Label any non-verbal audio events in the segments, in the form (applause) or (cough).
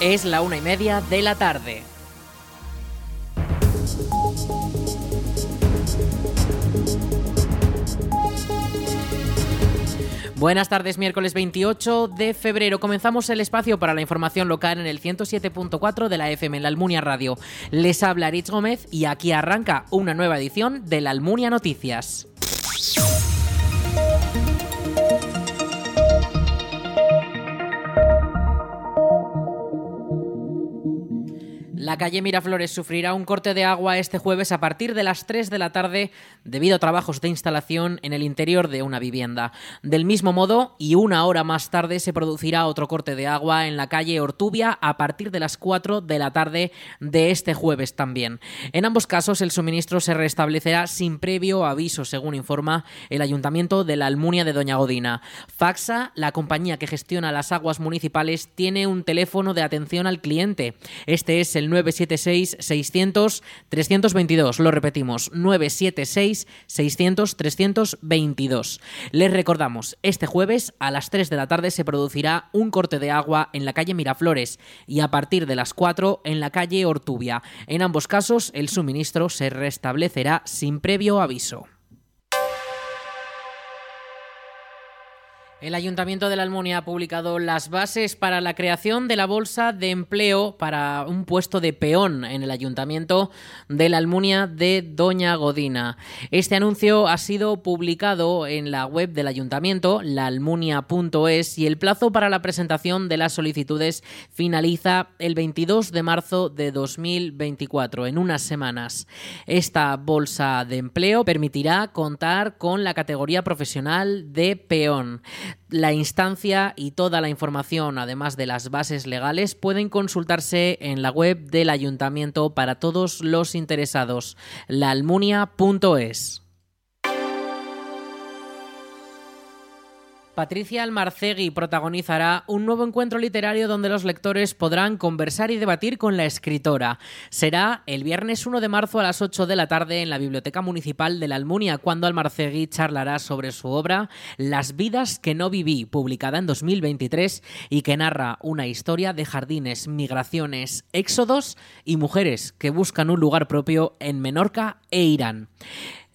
Es la una y media de la tarde. Buenas tardes, miércoles 28 de febrero. Comenzamos el espacio para la información local en el 107.4 de la FM en la Almunia Radio. Les habla Rich Gómez y aquí arranca una nueva edición de la Almunia Noticias. La calle Miraflores sufrirá un corte de agua este jueves a partir de las 3 de la tarde debido a trabajos de instalación en el interior de una vivienda. Del mismo modo, y una hora más tarde, se producirá otro corte de agua en la calle Ortubia a partir de las 4 de la tarde de este jueves también. En ambos casos, el suministro se restablecerá sin previo aviso, según informa el Ayuntamiento de la Almunia de Doña Godina. Faxa, la compañía que gestiona las aguas municipales, tiene un teléfono de atención al cliente. Este es el 976-600-322. Lo repetimos, 976-600-322. Les recordamos, este jueves a las 3 de la tarde se producirá un corte de agua en la calle Miraflores y a partir de las 4 en la calle Ortubia. En ambos casos, el suministro se restablecerá sin previo aviso. El Ayuntamiento de la Almunia ha publicado las bases para la creación de la bolsa de empleo para un puesto de peón en el Ayuntamiento de la Almunia de Doña Godina. Este anuncio ha sido publicado en la web del Ayuntamiento, laalmunia.es, y el plazo para la presentación de las solicitudes finaliza el 22 de marzo de 2024, en unas semanas. Esta bolsa de empleo permitirá contar con la categoría profesional de peón. La instancia y toda la información, además de las bases legales, pueden consultarse en la web del ayuntamiento para todos los interesados, laalmunia.es. Patricia Almarcegui protagonizará un nuevo encuentro literario donde los lectores podrán conversar y debatir con la escritora. Será el viernes 1 de marzo a las 8 de la tarde en la Biblioteca Municipal de la Almunia, cuando Almarcegui charlará sobre su obra Las vidas que no viví, publicada en 2023 y que narra una historia de jardines, migraciones, éxodos y mujeres que buscan un lugar propio en Menorca e Irán.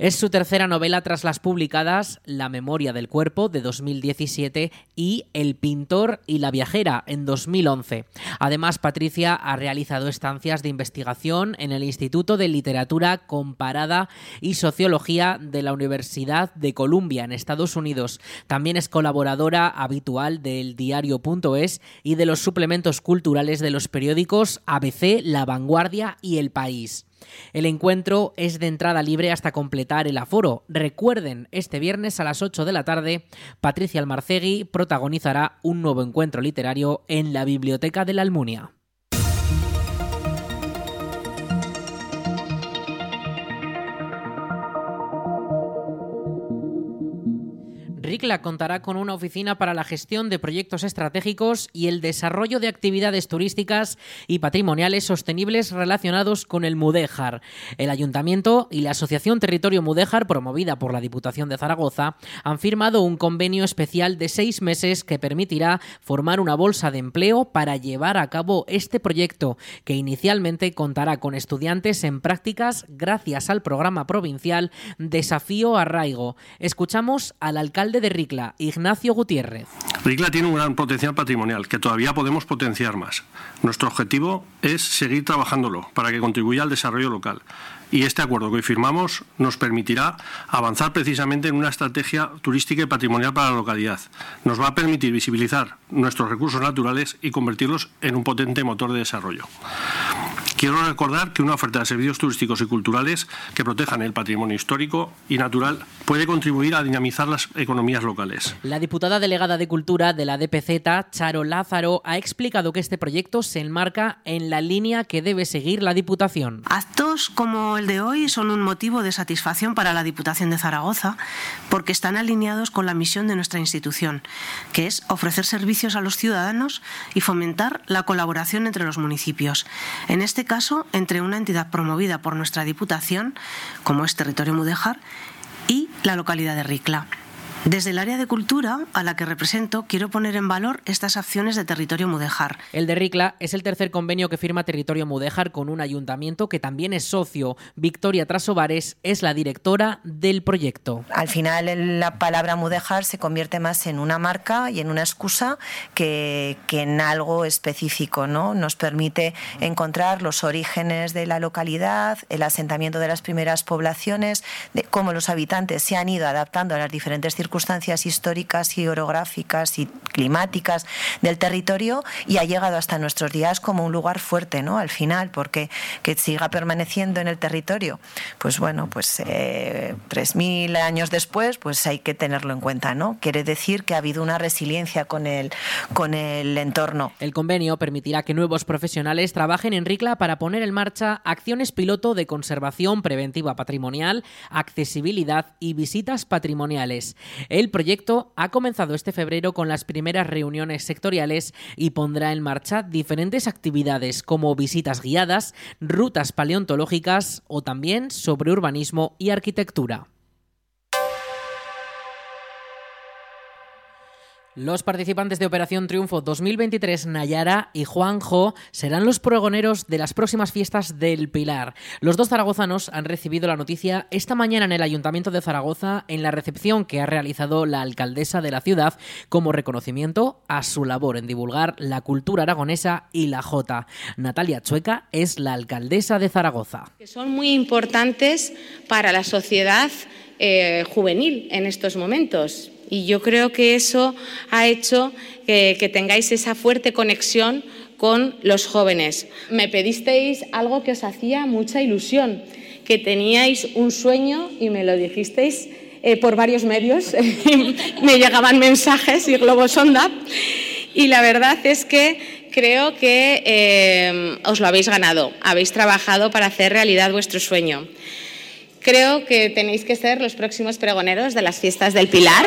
Es su tercera novela tras las publicadas La memoria del cuerpo de 2017 y El pintor y la viajera en 2011. Además, Patricia ha realizado estancias de investigación en el Instituto de Literatura Comparada y Sociología de la Universidad de Columbia en Estados Unidos. También es colaboradora habitual del diario.es y de los suplementos culturales de los periódicos ABC, La Vanguardia y El País. El encuentro es de entrada libre hasta completar el aforo. Recuerden, este viernes a las 8 de la tarde, Patricia Almarcegui protagonizará un nuevo encuentro literario en la Biblioteca de la Almunia. RICLA contará con una oficina para la gestión de proyectos estratégicos y el desarrollo de actividades turísticas y patrimoniales sostenibles relacionados con el Mudéjar. El Ayuntamiento y la Asociación Territorio Mudéjar, promovida por la Diputación de Zaragoza, han firmado un convenio especial de seis meses que permitirá formar una bolsa de empleo para llevar a cabo este proyecto, que inicialmente contará con estudiantes en prácticas gracias al programa provincial Desafío Arraigo. Escuchamos al alcalde de Ricla, Ignacio Gutiérrez. Ricla tiene un gran potencial patrimonial que todavía podemos potenciar más. Nuestro objetivo es seguir trabajándolo para que contribuya al desarrollo local. Y este acuerdo que hoy firmamos nos permitirá avanzar precisamente en una estrategia turística y patrimonial para la localidad. Nos va a permitir visibilizar nuestros recursos naturales y convertirlos en un potente motor de desarrollo. Quiero recordar que una oferta de servicios turísticos y culturales que protejan el patrimonio histórico y natural puede contribuir a dinamizar las economías locales. La diputada delegada de Cultura de la DPZ, Charo Lázaro, ha explicado que este proyecto se enmarca en la línea que debe seguir la Diputación. Actos como el de hoy son un motivo de satisfacción para la Diputación de Zaragoza porque están alineados con la misión de nuestra institución, que es ofrecer servicios a los ciudadanos y fomentar la colaboración entre los municipios. En este caso, entre una entidad promovida por nuestra Diputación, como es Territorio Mudéjar, y la localidad de Ricla. Desde el área de cultura, a la que represento, quiero poner en valor estas acciones de Territorio Mudéjar. El de Ricla es el tercer convenio que firma Territorio Mudéjar con un ayuntamiento que también es socio. Victoria Trasovares es la directora del proyecto. Al final la palabra Mudéjar se convierte más en una marca y en una excusa que, que en algo específico. ¿no? Nos permite encontrar los orígenes de la localidad, el asentamiento de las primeras poblaciones, de cómo los habitantes se han ido adaptando a las diferentes circunstancias circunstancias históricas y orográficas y climáticas del territorio y ha llegado hasta nuestros días como un lugar fuerte, ¿no? Al final, porque que siga permaneciendo en el territorio, pues bueno, pues eh, 3.000 años después, pues hay que tenerlo en cuenta, ¿no? Quiere decir que ha habido una resiliencia con el, con el entorno. El convenio permitirá que nuevos profesionales trabajen en RICLA para poner en marcha acciones piloto de conservación preventiva patrimonial, accesibilidad y visitas patrimoniales. El proyecto ha comenzado este febrero con las primeras reuniones sectoriales y pondrá en marcha diferentes actividades como visitas guiadas, rutas paleontológicas o también sobre urbanismo y arquitectura. Los participantes de Operación Triunfo 2023 Nayara y Juanjo serán los pregoneros de las próximas fiestas del Pilar. Los dos zaragozanos han recibido la noticia esta mañana en el Ayuntamiento de Zaragoza en la recepción que ha realizado la alcaldesa de la ciudad como reconocimiento a su labor en divulgar la cultura aragonesa y la jota. Natalia Chueca es la alcaldesa de Zaragoza. son muy importantes para la sociedad eh, juvenil en estos momentos y yo creo que eso ha hecho que, tengáis esa fuerte conexión con los jóvenes. Me pedisteis algo que os hacía mucha ilusión, que teníais un sueño y me lo dijisteis eh, por varios medios. (laughs) me llegaban mensajes y globos onda. Y la verdad es que creo que eh, os lo habéis ganado. Habéis trabajado para hacer realidad vuestro sueño. Creo que tenéis que ser los próximos pregoneros de las fiestas del Pilar.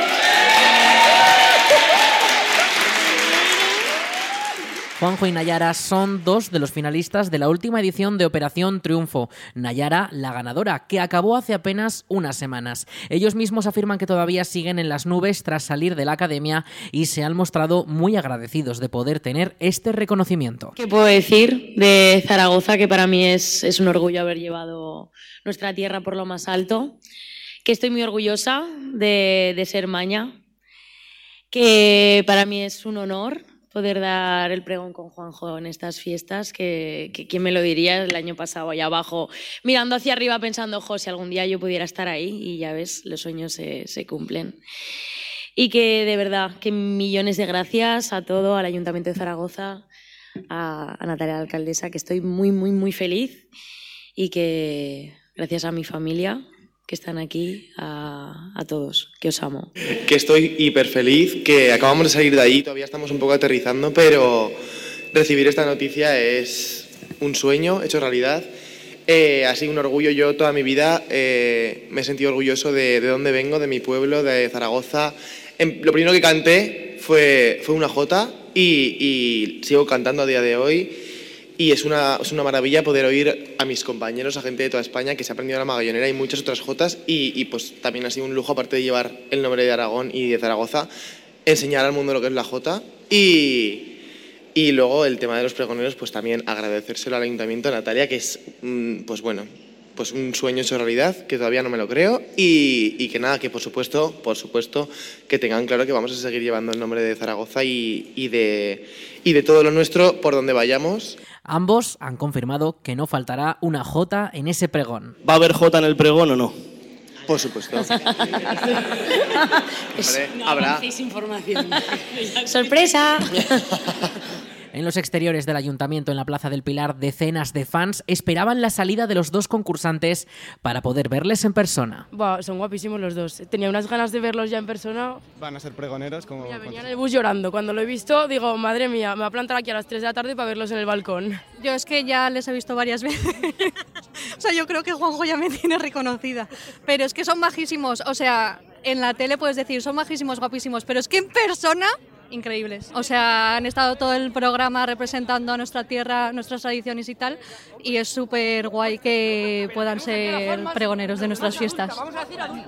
Juanjo y Nayara son dos de los finalistas de la última edición de Operación Triunfo. Nayara, la ganadora, que acabó hace apenas unas semanas. Ellos mismos afirman que todavía siguen en las nubes tras salir de la academia y se han mostrado muy agradecidos de poder tener este reconocimiento. ¿Qué puedo decir de Zaragoza? Que para mí es, un orgullo haber llevado nuestra tierra por lo más alto. Que estoy muy orgullosa de ser maña. Que para mí es un honor poder dar el pregón con Juanjo en estas fiestas, que, quién me lo diría el año pasado allá abajo, mirando hacia arriba pensando, ojo, si algún día yo pudiera estar ahí y ya ves, los sueños se, se cumplen. Y que de verdad, que millones de gracias a todo, al Ayuntamiento de Zaragoza, a, a Natalia la alcaldesa, que estoy muy, muy, muy feliz y que gracias a mi familia, que están aquí, a, todos, que os amo. Que estoy hiper feliz, que acabamos de salir de ahí, todavía estamos un poco aterrizando, pero recibir esta noticia es un sueño hecho realidad. Eh, ha sido un orgullo, yo toda mi vida eh, me he sentido orgulloso de, de dónde vengo, de mi pueblo, de Zaragoza. En, lo primero que canté fue, fue una jota y, y sigo cantando a día de hoy y es una, es una maravilla poder oír a mis compañeros, a gente de toda España que se ha aprendido la magallonera y muchas otras jotas. Y, y, pues también ha sido un lujo, aparte de llevar el nombre de Aragón y de Zaragoza, enseñar al mundo lo que es la jota. Y, y luego el tema de los pregoneros, pues también agradecérselo al Ayuntamiento, Natalia, que es, mm, pues bueno, pues un sueño hecho realidad, que todavía no me lo creo, y, y, que nada, que por supuesto, por supuesto, que tengan claro que vamos a seguir llevando el nombre de Zaragoza y, y de, y de todo lo nuestro por donde vayamos. Ambos han confirmado que no faltará una J en ese pregón. ¿Va a haber J en el pregón o no? Por supuesto. (laughs) no habrá. información. (laughs) ¡Sorpresa! (laughs) En los exteriores del ayuntamiento, en la Plaza del Pilar, decenas de fans esperaban la salida de los dos concursantes para poder verles en persona. Son guapísimos los dos. Tenía unas ganas de verlos ya en persona. Van a ser pregoneros como... Ya venía en el bus llorando. Cuando lo he visto, digo, madre mía, me voy a plantar aquí a las 3 de la tarde para verlos en el balcón. Yo es que ya les he visto varias veces. (laughs) o sea, yo creo que Juanjo ya me tiene reconocida. Pero es que son majísimos. O sea, en la tele puedes decir, son majísimos, guapísimos. Pero es que en persona increíbles. O sea, han estado todo el programa representando a nuestra tierra, nuestras tradiciones y tal, y es súper guay que puedan ser pregoneros de nuestras fiestas.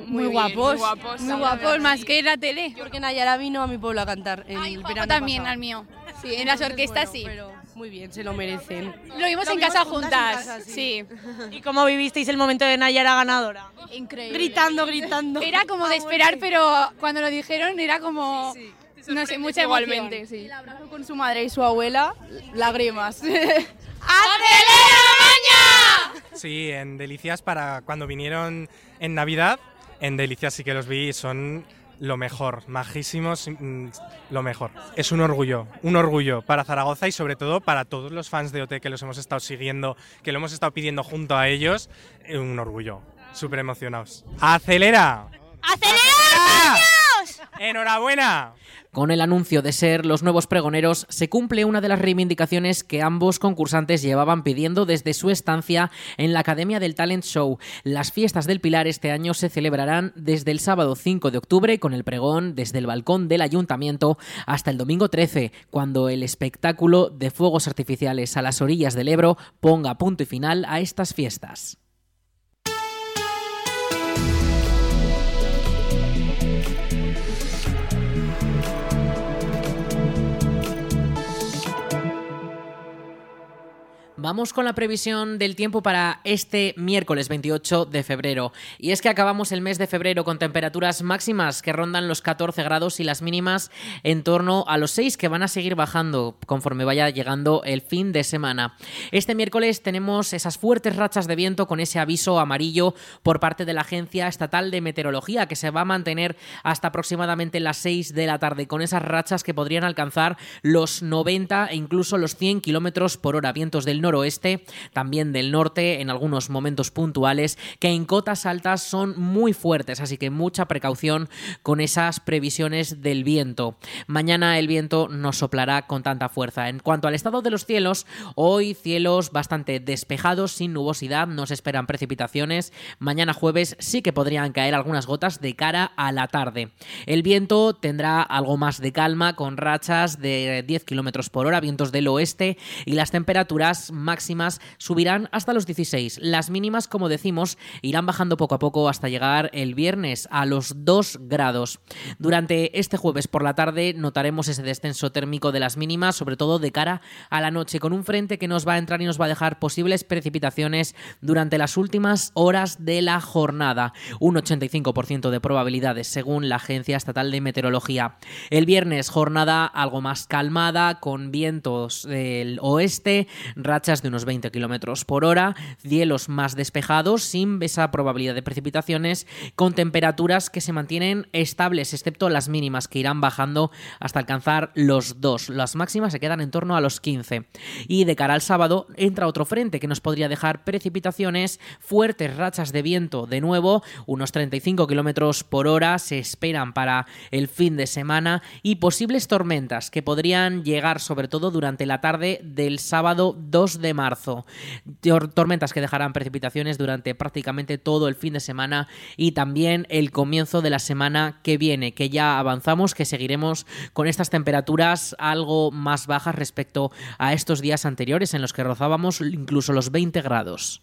Muy, guapos, muy guapos, más que en la tele. Porque Nayara vino a mi pueblo a cantar el Ay, verano también pasado. al mío. Sí, en las orquestas bueno, sí. pero muy bien, se lo merecen. Lo vimos Lo en vimos casa juntas en juntas. casa, sí. ¿Y cómo vivisteis el momento de Nayara ganadora? Increíble. Gritando, gritando. Era como de esperar, pero cuando lo dijeron era como. No sé, mucha Igualmente, sí. El abrazo con su madre y su abuela, lágrimas. (laughs) Sí, en Delicias para cuando vinieron en Navidad, en Delicias sí que los vi y son lo mejor, majísimos, mm, lo mejor. Es un orgullo, un orgullo para Zaragoza y sobre todo para todos los fans de OT que los hemos estado siguiendo, que lo hemos estado pidiendo junto a ellos, eh, un orgullo, súper emocionados. ¡Acelera! ¡Acelera, ¡Enhorabuena! Con el anuncio de ser los nuevos pregoneros, se cumple una de las reivindicaciones que ambos concursantes llevaban pidiendo desde su estancia en la Academia del Talent Show. Las fiestas del Pilar este año se celebrarán desde el sábado 5 de octubre con el pregón desde el balcón del ayuntamiento hasta el domingo 13, cuando el espectáculo de fuegos artificiales a las orillas del Ebro ponga punto y final a estas fiestas. Vamos con la previsión del tiempo para este miércoles 28 de febrero. Y es que acabamos el mes de febrero con temperaturas máximas que rondan los 14 grados y las mínimas en torno a los 6 que van a seguir bajando conforme vaya llegando el fin de semana. Este miércoles tenemos esas fuertes rachas de viento con ese aviso amarillo por parte de la Agencia Estatal de Meteorología que se va a mantener hasta aproximadamente las 6 de la tarde con esas rachas que podrían alcanzar los 90 e incluso los 100 kilómetros por hora. Vientos del noroeste, también del norte en algunos momentos puntuales, que en cotas altas son muy fuertes, así que mucha precaución con esas previsiones del viento. Mañana el viento no soplará con tanta fuerza. En cuanto al estado de los cielos, hoy cielos bastante despejados, sin nubosidad, no se esperan precipitaciones. Mañana jueves sí que podrían caer algunas gotas de cara a la tarde. El viento tendrá algo más de calma con rachas de 10 kilómetros por hora, vientos del oeste y las temperaturas máximas subirán hasta los 16. Las mínimas, como decimos, irán bajando poco a poco hasta llegar el viernes a los 2 grados. Durante este jueves por la tarde notaremos ese descenso térmico de las mínimas, sobre todo de cara a la noche, con un frente que nos va a entrar y nos va a dejar posibles precipitaciones durante las últimas horas de la jornada. Un 85% de probabilidades, según la Agencia Estatal de Meteorología. El viernes, jornada algo más calmada, con vientos del oeste, rachas de unos 20 kilómetros por hora, cielos más despejados, sin esa probabilidad de precipitaciones, con temperaturas que se mantienen estables, excepto las mínimas que irán bajando hasta alcanzar los 2. Las máximas se quedan en torno a los 15. Y de cara al sábado entra otro frente que nos podría dejar precipitaciones, fuertes rachas de viento de nuevo, unos 35 kilómetros por hora se esperan para el fin de semana y posibles tormentas que podrían llegar sobre todo durante la tarde del sábado 2 de marzo. Tor- Tormentas que dejarán precipitaciones durante prácticamente todo el fin de semana y también el comienzo de la semana que viene, que ya avanzamos, que seguiremos con estas temperaturas algo más bajas respecto a estos días anteriores en los que rozábamos incluso los 20 grados.